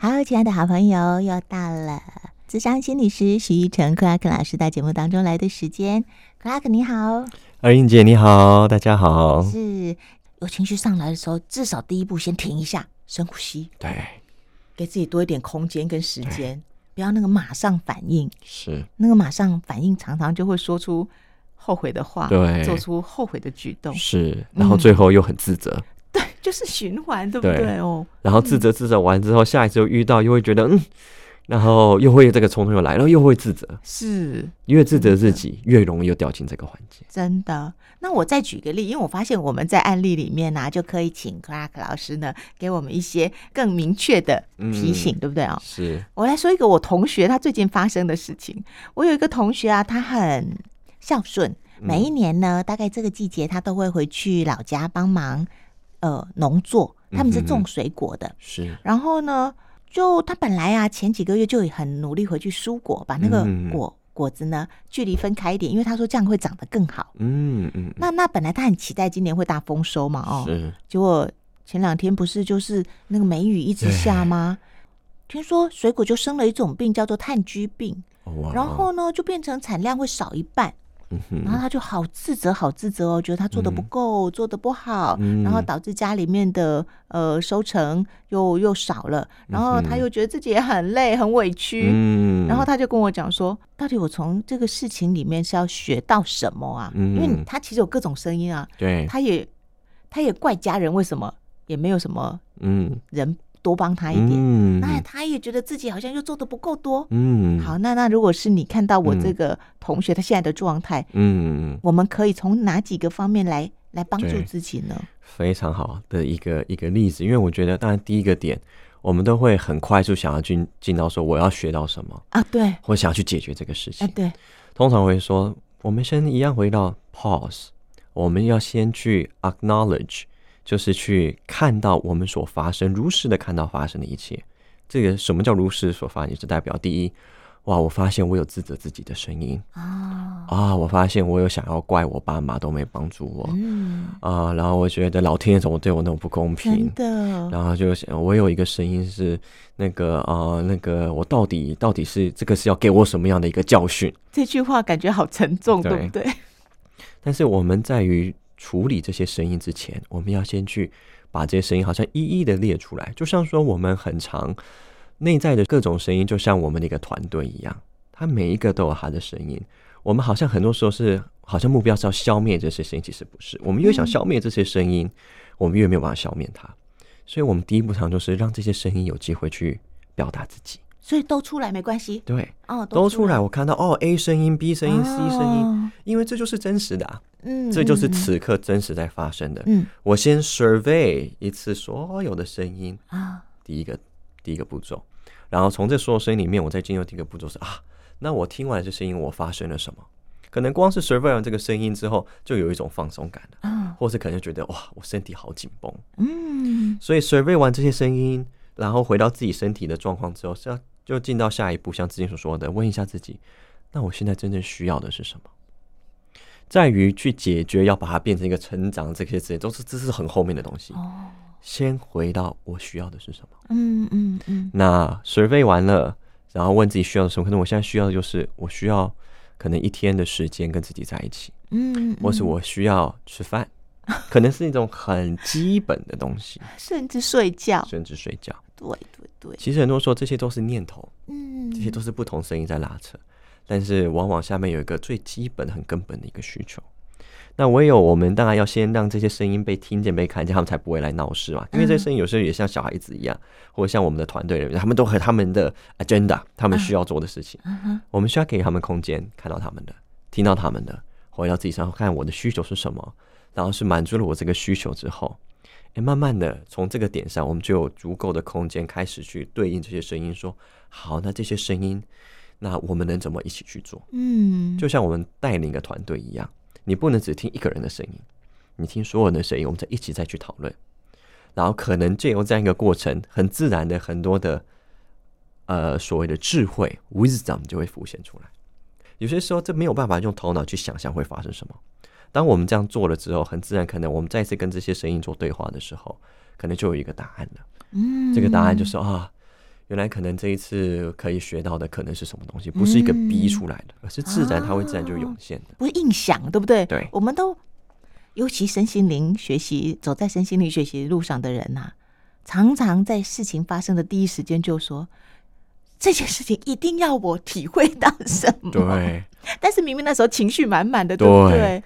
好，亲爱的好朋友，又到了咨商心理师徐一成克拉克老师到节目当中来的时间。克拉克你好，二英姐你好，大家好。是有情绪上来的时候，至少第一步先停一下，深呼吸，对，给自己多一点空间跟时间，不要那个马上反应。是那个马上反应，常常就会说出后悔的话，对，做出后悔的举动，是，然后最后又很自责。嗯对，就是循环，对不对哦？然后自责自责完之后，下一次又遇到，又会觉得嗯，然后又会这个冲动又来然后，又会自责。是，越自责自己，越容易又掉进这个环节。真的。那我再举个例，因为我发现我们在案例里面呢、啊，就可以请 Clark 老师呢，给我们一些更明确的提醒，嗯、对不对哦？是。我来说一个我同学他最近发生的事情。我有一个同学啊，他很孝顺，每一年呢，大概这个季节他都会回去老家帮忙。呃，农作他们是种水果的，嗯、是。然后呢，就他本来啊，前几个月就很努力回去蔬果，把那个果、嗯、果子呢距离分开一点，因为他说这样会长得更好。嗯嗯。那那本来他很期待今年会大丰收嘛，哦，是。结果前两天不是就是那个梅雨一直下吗？听说水果就生了一种病，叫做炭疽病。哦、然后呢，就变成产量会少一半。然后他就好自责，好自责哦，觉得他做的不够，嗯、做的不好，嗯、然后导致家里面的呃收成又又少了，然后他又觉得自己也很累，很委屈，嗯、然后他就跟我讲说，到底我从这个事情里面是要学到什么啊？嗯、因为他其实有各种声音啊，对，他也他也怪家人为什么也没有什么嗯。人。多帮他一点，嗯、那他也觉得自己好像又做的不够多。嗯，好，那那如果是你看到我这个同学他现在的状态，嗯，我们可以从哪几个方面来来帮助自己呢？非常好的一个一个例子，因为我觉得，当然第一个点，我们都会很快速想要进进到说我要学到什么啊，对，或想要去解决这个事情，啊、对，通常会说，我们先一样回到 pause，我们要先去 acknowledge。就是去看到我们所发生，如实的看到发生的一切。这个什么叫如实所发生？是代表第一，哇，我发现我有自责自己的声音啊啊！我发现我有想要怪我爸妈都没帮助我，嗯啊，然后我觉得老天爷怎么对我那么不公平？真的。然后就想，我有一个声音是那个啊，那个我到底到底是这个是要给我什么样的一个教训？这句话感觉好沉重，对，对不对？但是我们在于。处理这些声音之前，我们要先去把这些声音好像一一的列出来，就像说我们很常内在的各种声音，就像我们的一个团队一样，它每一个都有它的声音。我们好像很多时候是好像目标是要消灭这些声音，其实不是。我们越想消灭这些声音，我们越没有办法消灭它。所以，我们第一步上就是让这些声音有机会去表达自己。所以都出来没关系。对，哦，都出来。我看到哦，A 声音、B 声音、C 声音，因为这就是真实的啊。嗯，这就是此刻真实在发生的。嗯，我先 survey 一次所有的声音啊，第一个第一个步骤，然后从这所有声音里面，我再进入第一个步骤是啊，那我听完这声音，我发生了什么？可能光是 survey 完这个声音之后，就有一种放松感了嗯，或是可能觉得哇，我身体好紧绷。嗯，所以 survey 完这些声音，然后回到自己身体的状况之后，是要就进到下一步，像之前所说的，问一下自己，那我现在真正需要的是什么？在于去解决，要把它变成一个成长，这些词都是这是很后面的东西。哦，先回到我需要的是什么？嗯嗯嗯。那 survey 完了，然后问自己需要的什么？可能我现在需要的就是我需要可能一天的时间跟自己在一起。嗯，或是我需要吃饭，可能是一种很基本的东西，甚至睡觉，甚至睡觉。对对对。其实很多时候这些都是念头，嗯，这些都是不同声音在拉扯。但是往往下面有一个最基本、很根本的一个需求。那唯有我们当然要先让这些声音被听见、被看见，他们才不会来闹事嘛。因为这些声音有时候也像小孩子一样，或者像我们的团队人员，他们都和他们的 agenda，他们需要做的事情。我们需要给他们空间，看到他们的，听到他们的，回到自己身上看我的需求是什么，然后是满足了我这个需求之后，诶，慢慢的从这个点上，我们就有足够的空间开始去对应这些声音，说好，那这些声音。那我们能怎么一起去做？嗯，就像我们带领一个团队一样，你不能只听一个人的声音，你听所有人的声音，我们再一起再去讨论，然后可能借由这样一个过程，很自然的很多的呃所谓的智慧 wisdom 就会浮现出来。有些时候这没有办法用头脑去想象会发生什么。当我们这样做了之后，很自然，可能我们再次跟这些声音做对话的时候，可能就有一个答案了。嗯，这个答案就是啊。原来可能这一次可以学到的可能是什么东西，不是一个逼出来的，嗯、而是自然它会自然就涌现的，不是硬想，对不对？对，我们都尤其身心灵学习，走在身心灵学习路上的人呐、啊，常常在事情发生的第一时间就说这件事情一定要我体会到什么。对，但是明明那时候情绪满满的，对不对？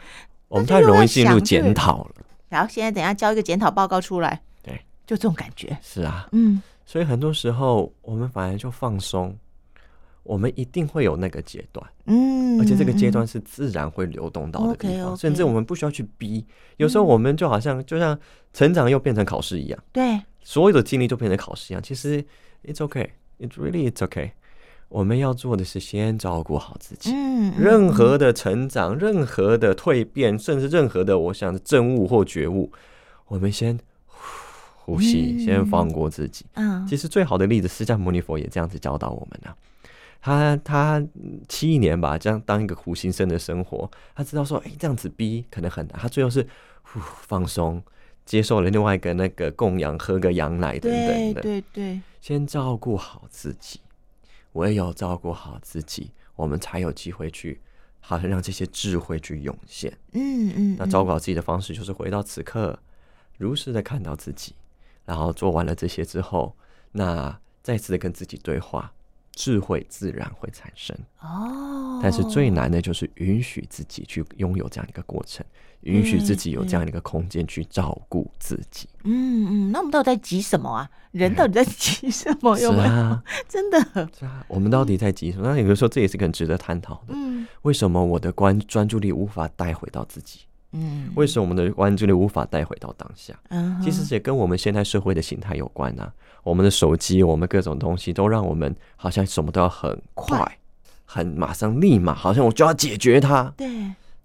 对我们太容易进入检讨了。然后现在等下交一个检讨报告出来，对，就这种感觉。是啊，嗯。所以很多时候，我们反而就放松，我们一定会有那个阶段，嗯，而且这个阶段是自然会流动到的地方，甚至我们不需要去逼。有时候我们就好像就像成长又变成考试一样，对，所有的经历都变成考试一样。其实，it's okay, it's really it's okay。我们要做的是先照顾好自己，嗯，任何的成长，任何的蜕变，甚至任何的我想的证悟或觉悟，我们先。呼吸，先放过自己。嗯，其实最好的例子，释迦牟尼佛也这样子教导我们呢。他他七年吧，这样当一个苦行僧的生活，他知道说，哎，这样子逼可能很难。他最后是呼放松，接受了另外一个那个供养，喝个羊奶等等的。对对对，先照顾好自己，唯有照顾好自己，我们才有机会去，好像让这些智慧去涌现。嗯嗯，那照顾好自己的方式，就是回到此刻，如实的看到自己。然后做完了这些之后，那再次的跟自己对话，智慧自然会产生哦。但是最难的就是允许自己去拥有这样一个过程，允许自己有这样一个空间去照顾自己。嗯嗯，那我们到底在急什么啊？人到底在急什么？有没有？是啊，真的是啊。我们到底在急什么？那有的时候这也是很值得探讨的。嗯，为什么我的关专注力无法带回到自己？嗯，为什么我们的关注力无法带回到当下？嗯，其实也跟我们现代社会的形态有关啊。我们的手机，我们各种东西都让我们好像什么都要很快，快很马上立马，好像我就要解决它。对，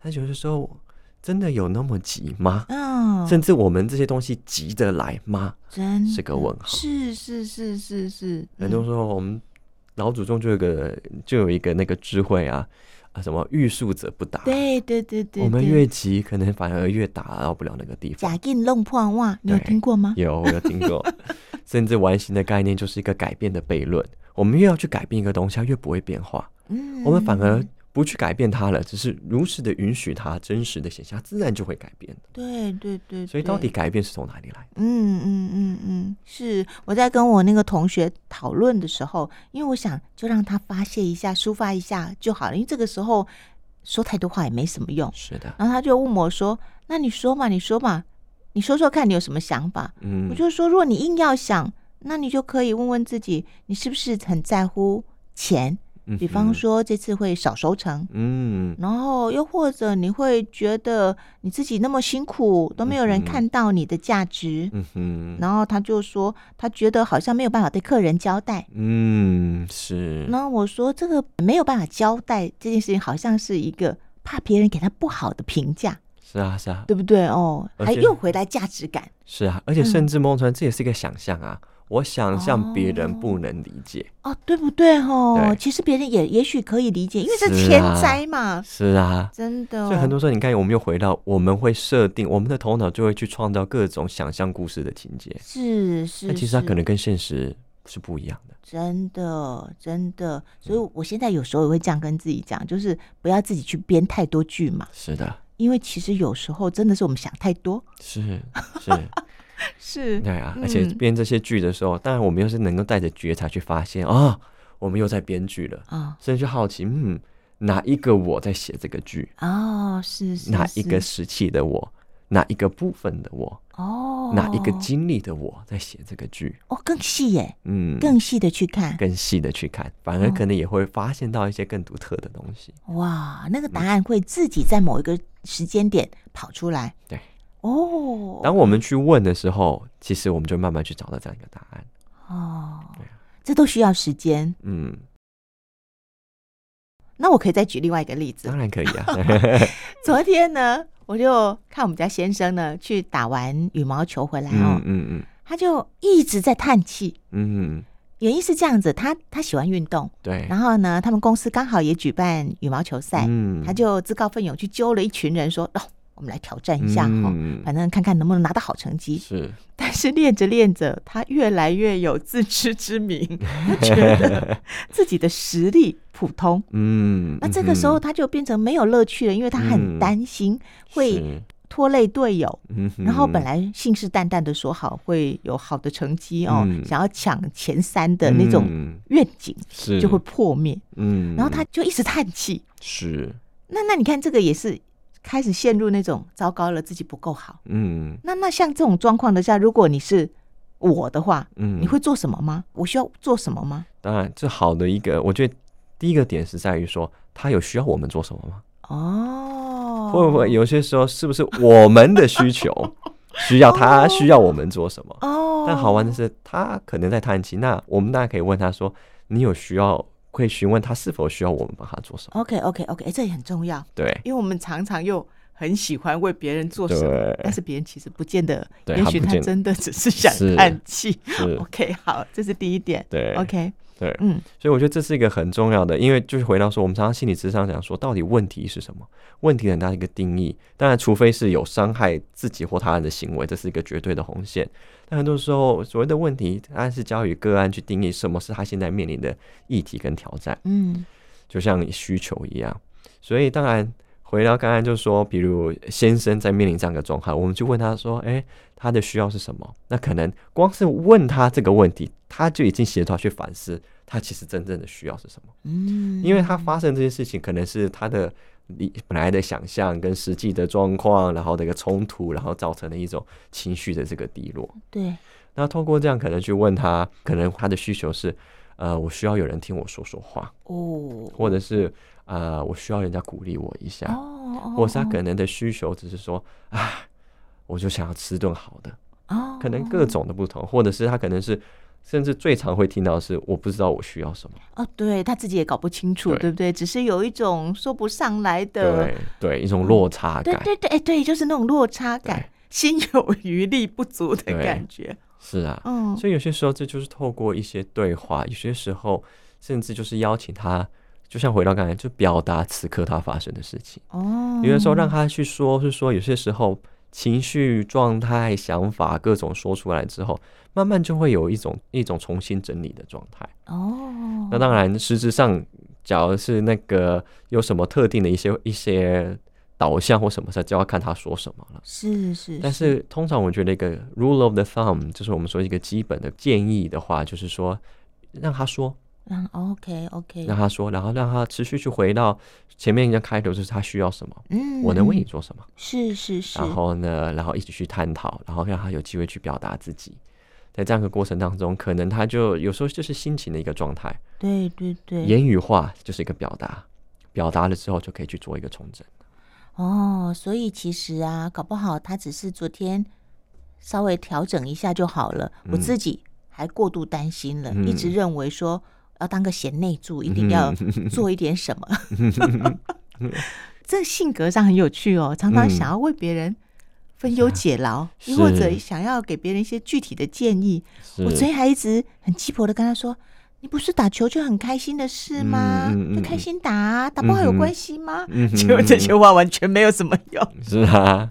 但有的时候真的有那么急吗？嗯，甚至我们这些东西急得来吗？真是个问号。是是是是是，很多时候我们老祖宗就有个就有一个那个智慧啊。什么欲速则不达？对对对对，我们越急，可能反而越达到不了那个地方。假定弄破袜，你有听过吗？有，我有听过。甚至完形的概念就是一个改变的悖论。我们越要去改变一个东西，它越不会变化。嗯，我们反而。不去改变它了，只是如实的允许它真实的显现，自然就会改变的。对对对，所以到底改变是从哪里来？嗯嗯嗯嗯，是我在跟我那个同学讨论的时候，因为我想就让他发泄一下、抒发一下就好了，因为这个时候说太多话也没什么用。是的。然后他就问我说：“那你说嘛，你说嘛，你说说看你有什么想法？”嗯，我就说：“如果你硬要想，那你就可以问问自己，你是不是很在乎钱？”比方说这次会少收成，嗯，然后又或者你会觉得你自己那么辛苦都没有人看到你的价值，嗯哼，然后他就说他觉得好像没有办法对客人交代，嗯，是。那我说这个没有办法交代这件事情，好像是一个怕别人给他不好的评价，是啊是啊，对不对？哦，还又回来价值感，是啊，而且甚至梦川这也是一个想象啊。我想象别人不能理解哦，哦，对不对？哦，对其实别人也也许可以理解，因为这天灾嘛。是啊，是啊，真的，哦。所以很多时候，你看，我们又回到我们会设定，我们的头脑就会去创造各种想象故事的情节。是是，那其实它可能跟现实是不一样的。真的，真的。所以我现在有时候也会这样跟自己讲，就是不要自己去编太多剧嘛。是的，因为其实有时候真的是我们想太多。是是。是，对啊，而且编这些剧的时候，当然我们又是能够带着觉察去发现啊，我们又在编剧了啊，甚至就好奇，嗯，哪一个我在写这个剧？哦，是是，哪一个时期的我，哪一个部分的我？哦，哪一个经历的我在写这个剧？哦，更细耶，嗯，更细的去看，更细的去看，反而可能也会发现到一些更独特的东西。哇，那个答案会自己在某一个时间点跑出来。对。哦，当我们去问的时候，其实我们就慢慢去找到这样一个答案。哦，对啊，这都需要时间。嗯，那我可以再举另外一个例子。当然可以啊。昨天呢，我就看我们家先生呢去打完羽毛球回来哦，嗯嗯，嗯他就一直在叹气。嗯，原因是这样子，他他喜欢运动，对。然后呢，他们公司刚好也举办羽毛球赛，嗯，他就自告奋勇去揪了一群人说，哦。我们来挑战一下哈，嗯、反正看看能不能拿到好成绩。是，但是练着练着，他越来越有自知之明，他觉得自己的实力普通。嗯，那这个时候他就变成没有乐趣了，因为他很担心会拖累队友。嗯，然后本来信誓旦旦的说好会有好的成绩哦，嗯、想要抢前三的那种愿景是就会破灭。嗯，然后他就一直叹气。是，那那你看这个也是。开始陷入那种糟糕了，自己不够好。嗯，那那像这种状况的下，如果你是我的话，嗯，你会做什么吗？我需要做什么吗？当然，这好的一个，我觉得第一个点是在于说，他有需要我们做什么吗？哦，会不会有些时候是不是我们的需求 需要他需要我们做什么？哦，但好玩的是，他可能在叹气，那我们大家可以问他说：“你有需要？”会询问他是否需要我们帮他做什么？OK，OK，OK，哎，这也很重要。对，因为我们常常又很喜欢为别人做什么，但是别人其实不见得，也许他真的只是想叹气。OK，好，这是第一点。对，OK。对，嗯，所以我觉得这是一个很重要的，因为就是回到说，我们常常心理智商讲说，到底问题是什么？问题很大的一个定义，当然，除非是有伤害自己或他人的行为，这是一个绝对的红线。但很多时候，所谓的问题，当然是交予个案去定义什么是他现在面临的议题跟挑战。嗯，就像你需求一样。所以，当然回到刚刚就是说，比如先生在面临这样的状况，我们就问他说：“哎，他的需要是什么？”那可能光是问他这个问题。他就已经协调去反思，他其实真正的需要是什么？嗯，因为他发生这些事情，可能是他的你本来的想象跟实际的状况，然后的一个冲突，然后造成了一种情绪的这个低落。对。那通过这样，可能去问他，可能他的需求是，呃，我需要有人听我说说话，哦，或者是呃，我需要人家鼓励我一下，哦，或者是他可能的需求只是说，啊，我就想要吃顿好的，哦，可能各种的不同，或者是他可能是。甚至最常会听到的是，我不知道我需要什么。哦，对，他自己也搞不清楚，对，对不对？只是有一种说不上来的，对对，一种落差感。对对对，哎，对，就是那种落差感，心有余力不足的感觉。是啊，嗯，所以有些时候这就是透过一些对话，有些时候甚至就是邀请他，就像回到刚才，就表达此刻他发生的事情。哦，有的时候让他去说，是说有些时候。情绪状态、想法各种说出来之后，慢慢就会有一种一种重新整理的状态。哦，那当然，实质上，假如是那个有什么特定的一些一些导向或什么事，就要看他说什么了。是是，是。但是通常我觉得一个 rule of the thumb，就是我们说一个基本的建议的话，就是说让他说。让 OK OK，让他说，然后让他持续去回到前面一个开头，就是他需要什么，嗯，我能为你做什么？是是是。然后呢，然后一起去探讨，然后让他有机会去表达自己。在这样的过程当中，可能他就有时候就是心情的一个状态。对对对。言语化就是一个表达，表达了之后就可以去做一个重整。哦，所以其实啊，搞不好他只是昨天稍微调整一下就好了。嗯，我自己还过度担心了，嗯，一直认为说。要当个贤内助，一定要做一点什么。这性格上很有趣哦，常常想要为别人分忧解劳，又、嗯、或者想要给别人一些具体的建议。我昨天还一直很鸡婆的跟他说：“你不是打球就很开心的事吗？嗯嗯、就开心打、啊，打不好有关系吗？”嗯、结果这些话完全没有什么用。是啊，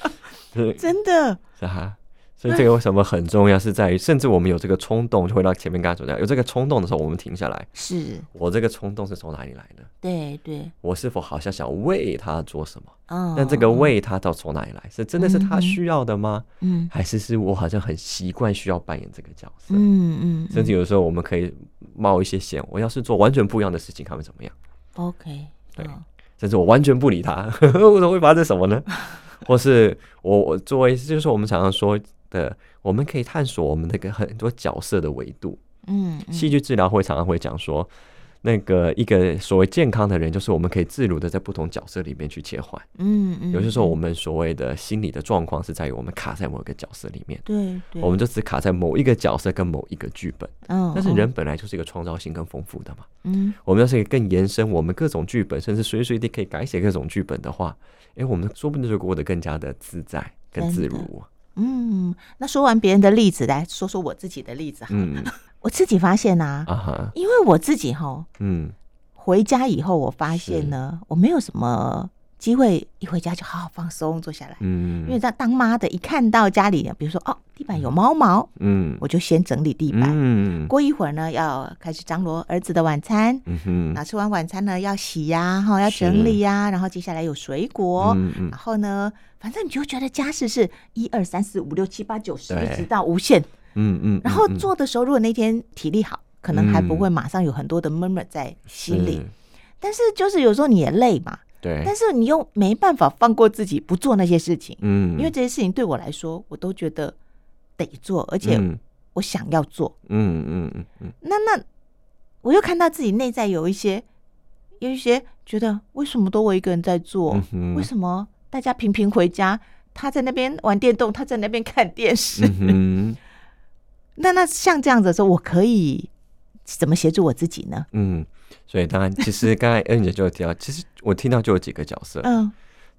真的是啊。所以这个为什么很重要，是在于，甚至我们有这个冲动，就回到前面刚才所讲，有这个冲动的时候，我们停下来。是我这个冲动是从哪里来的？对对，我是否好像想为他做什么？嗯，但这个为他到从哪里来？是真的是他需要的吗？嗯，还是是我好像很习惯需要扮演这个角色？嗯嗯，甚至有时候我们可以冒一些险，我要是做完全不一样的事情，他会怎么样？OK，对，甚至我完全不理他，我怎么会发生什么呢？或是我我作为，就是我们常常说。的，我们可以探索我们那个很多角色的维度。嗯，戏剧治疗会常常会讲说，那个一个所谓健康的人，就是我们可以自如的在不同角色里面去切换。嗯嗯，有些时候我们所谓的心理的状况是在于我们卡在某一个角色里面。对对，我们就只卡在某一个角色跟某一个剧本。嗯，但是人本来就是一个创造性更丰富的嘛。嗯，我们要是可以更延伸我们各种剧本，甚至随时随地可以改写各种剧本的话，哎，我们说不定就过得更加的自在、更自如。嗯，那说完别人的例子，来说说我自己的例子哈。嗯、我自己发现啊，啊哈。因为我自己哈，嗯，回家以后我发现呢，我没有什么机会一回家就好好放松，坐下来。嗯，因为当当妈的，一看到家里，比如说哦，地板有猫毛，嗯，我就先整理地板。嗯，过一会儿呢，要开始张罗儿子的晚餐。嗯哼，那吃完晚餐呢，要洗呀，哈，要整理呀，然后接下来有水果，然后呢，反正你就觉得家事是一二三四五六七八九十，一直到无限。嗯嗯，然后做的时候，如果那天体力好，可能还不会马上有很多的 murmur 在心里。但是就是有时候你也累嘛。对，但是你又没办法放过自己不做那些事情，嗯，因为这些事情对我来说，我都觉得得做，而且我想要做，嗯嗯嗯嗯。那那我又看到自己内在有一些有一些觉得，为什么都我一个人在做？嗯、为什么大家频频回家，他在那边玩电动，他在那边看电视？嗯、那那像这样子的时候，我可以怎么协助我自己呢？嗯。所以当然，其实刚才恩姐就有提到，其实我听到就有几个角色。嗯，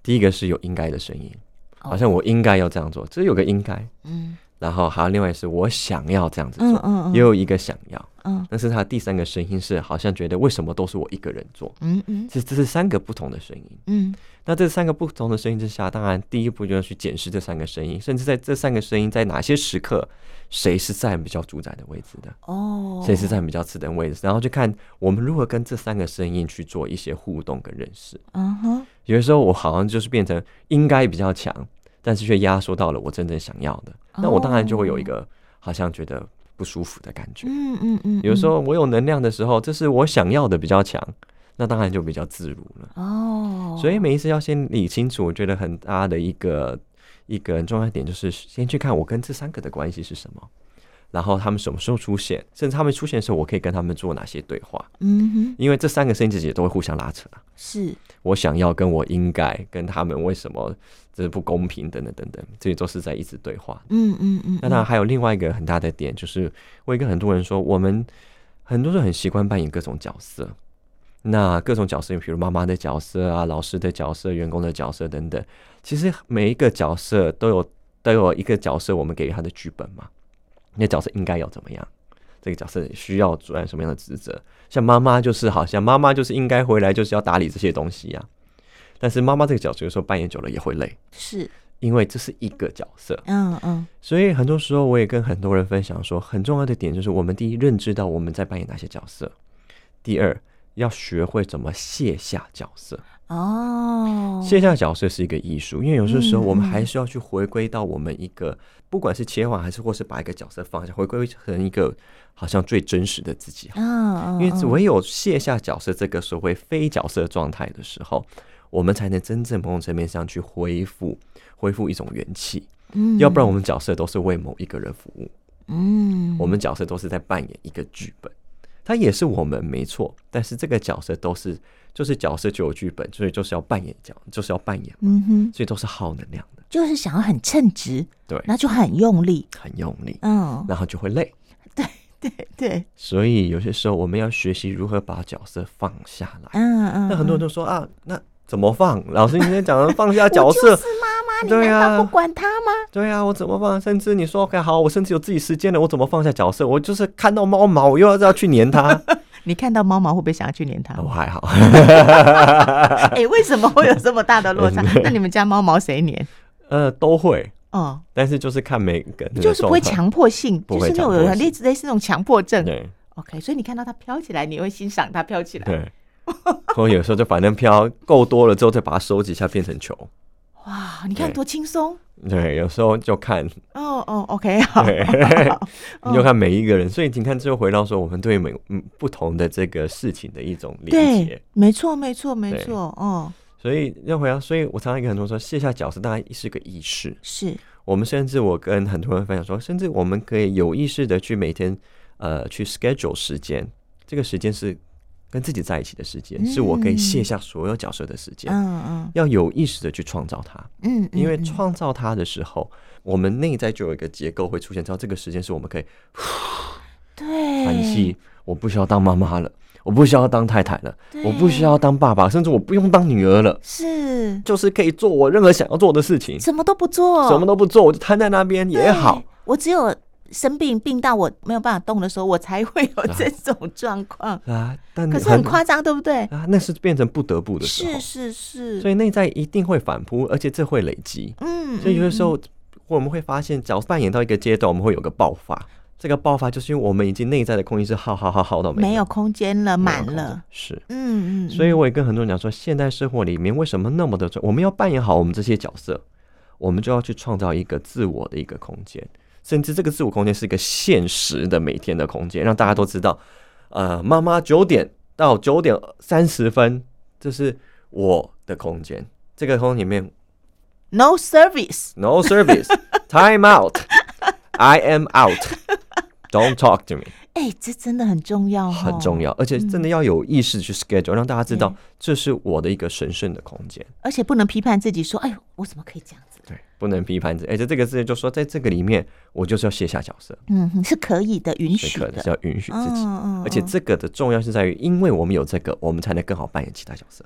第一个是有应该的声音，好像我应该要这样做，这有个应该。嗯，然后还有另外是我想要这样子做，嗯嗯，也有一个想要。嗯，但是他第三个声音是好像觉得为什么都是我一个人做？嗯嗯，这这是三个不同的声音。嗯，那这三个不同的声音之下，当然第一步就要去检视这三个声音，甚至在这三个声音在哪些时刻。谁是占比较主宰的位置的？哦，谁是占比较次等位置？然后就看我们如何跟这三个声音去做一些互动跟认识。嗯哼，有的时候我好像就是变成应该比较强，但是却压缩到了我真正想要的，那我当然就会有一个好像觉得不舒服的感觉。嗯嗯嗯。有时候我有能量的时候，这是我想要的比较强，那当然就比较自如了。哦，所以每一次要先理清楚，我觉得很大的一个。一个很重要的点就是先去看我跟这三个的关系是什么，然后他们什么时候出现，甚至他们出现的时候，我可以跟他们做哪些对话。嗯哼，因为这三个声音自己都会互相拉扯。是，我想要跟我应该跟他们为什么这是不公平等等等等，这些都是在一直对话。嗯嗯嗯。那当然还有另外一个很大的点，就是我也跟很多人说，我们很多人很习惯扮演各种角色。那各种角色，比如妈妈的角色啊，老师的角色，员工的角色等等。其实每一个角色都有都有一个角色，我们给予他的剧本嘛。那角色应该要怎么样？这个角色需要主任什么样的职责？像妈妈就是好像妈妈就是应该回来就是要打理这些东西呀、啊。但是妈妈这个角色有时候扮演久了也会累，是因为这是一个角色。嗯嗯。所以很多时候我也跟很多人分享说，很重要的点就是我们第一认知到我们在扮演哪些角色，第二。要学会怎么卸下角色哦，卸下角色是一个艺术，因为有些时候我们还是要去回归到我们一个，不管是切换还是或是把一个角色放下，回归成一个好像最真实的自己。因为唯有卸下角色这个所谓非角色状态的时候，我们才能真正某种层面上去恢复恢复一种元气。嗯要不然我们角色都是为某一个人服务。嗯，我们角色都是在扮演一个剧本。他也是我们没错，但是这个角色都是就是角色就有剧本，所以就是要扮演角，就是要扮演，嗯哼，所以都是耗能量的，就是想要很称职，对，那就很用力，很用力，嗯，然后就会累，对对对，所以有些时候我们要学习如何把角色放下来，嗯嗯，那很多人都说啊，那怎么放？老师你今天讲的放下角色。对呀，不管他吗？对啊，我怎么放？甚至你说 OK 好，我甚至有自己时间了，我怎么放下角色？我就是看到猫毛，我又要要去粘它。你看到猫毛会不会想要去粘它？我还好。哎，为什么会有这么大的落差？那你们家猫毛谁粘？呃，都会。哦，但是就是看每个，就是不会强迫性，就是那种有类似类似那种强迫症。对，OK，所以你看到它飘起来，你会欣赏它飘起来。对，或有时候就反正飘够多了之后，再把它收集一下，变成球。哇，你看多轻松！对，有时候就看哦哦，OK，好，你就看每一个人，所以你看，最后回到说，我们对每嗯不同的这个事情的一种理解，没错，没错，没错，哦。所以要回到，所以我常常跟很多人说，卸下角色大概是个意识，是我们甚至我跟很多人分享说，甚至我们可以有意识的去每天呃去 schedule 时间，这个时间是。跟自己在一起的时间，是我可以卸下所有角色的时间。嗯嗯，要有意识的去创造它。嗯，因为创造它的时候，我们内在就有一个结构会出现，知道这个时间是我们可以 对喘息。我不需要当妈妈了，我不需要当太太了，我不需要当爸爸，甚至我不用当女儿了。是，就是可以做我任何想要做的事情，什么都不做，什么都不做，我就瘫在那边也好。我只有生病病到我没有办法动的时候，我才会有这种状况 啊。但可是很夸张，对不对？啊，那是变成不得不的时候，是是是。所以内在一定会反扑，而且这会累积。嗯，所以有的时候我们会发现，只要扮演到一个阶段，我们会有个爆发。这个爆发就是因为我们已经内在的空间是耗耗耗耗到没，没有空间了，满了。是，嗯嗯。所以我也跟很多人讲说，现代生活里面为什么那么的重？我们要扮演好我们这些角色，我们就要去创造一个自我的一个空间，甚至这个自我空间是一个现实的每天的空间，让大家都知道，呃，妈妈九点到九点三十分，这是我的空间。这个空间里面，no service，no service，time out，I am out。Don't talk to me。哎，这真的很重要，哦很重要，而且真的要有意识去 schedule，让大家知道这是我的一个神圣的空间，而且不能批判自己说：“哎呦，我怎么可以这样子？”对，不能批判自己。而且这个字就说，在这个里面，我就是要卸下角色。嗯，是可以的，允许的，是要允许自己。而且这个的重要是在于，因为我们有这个，我们才能更好扮演其他角色。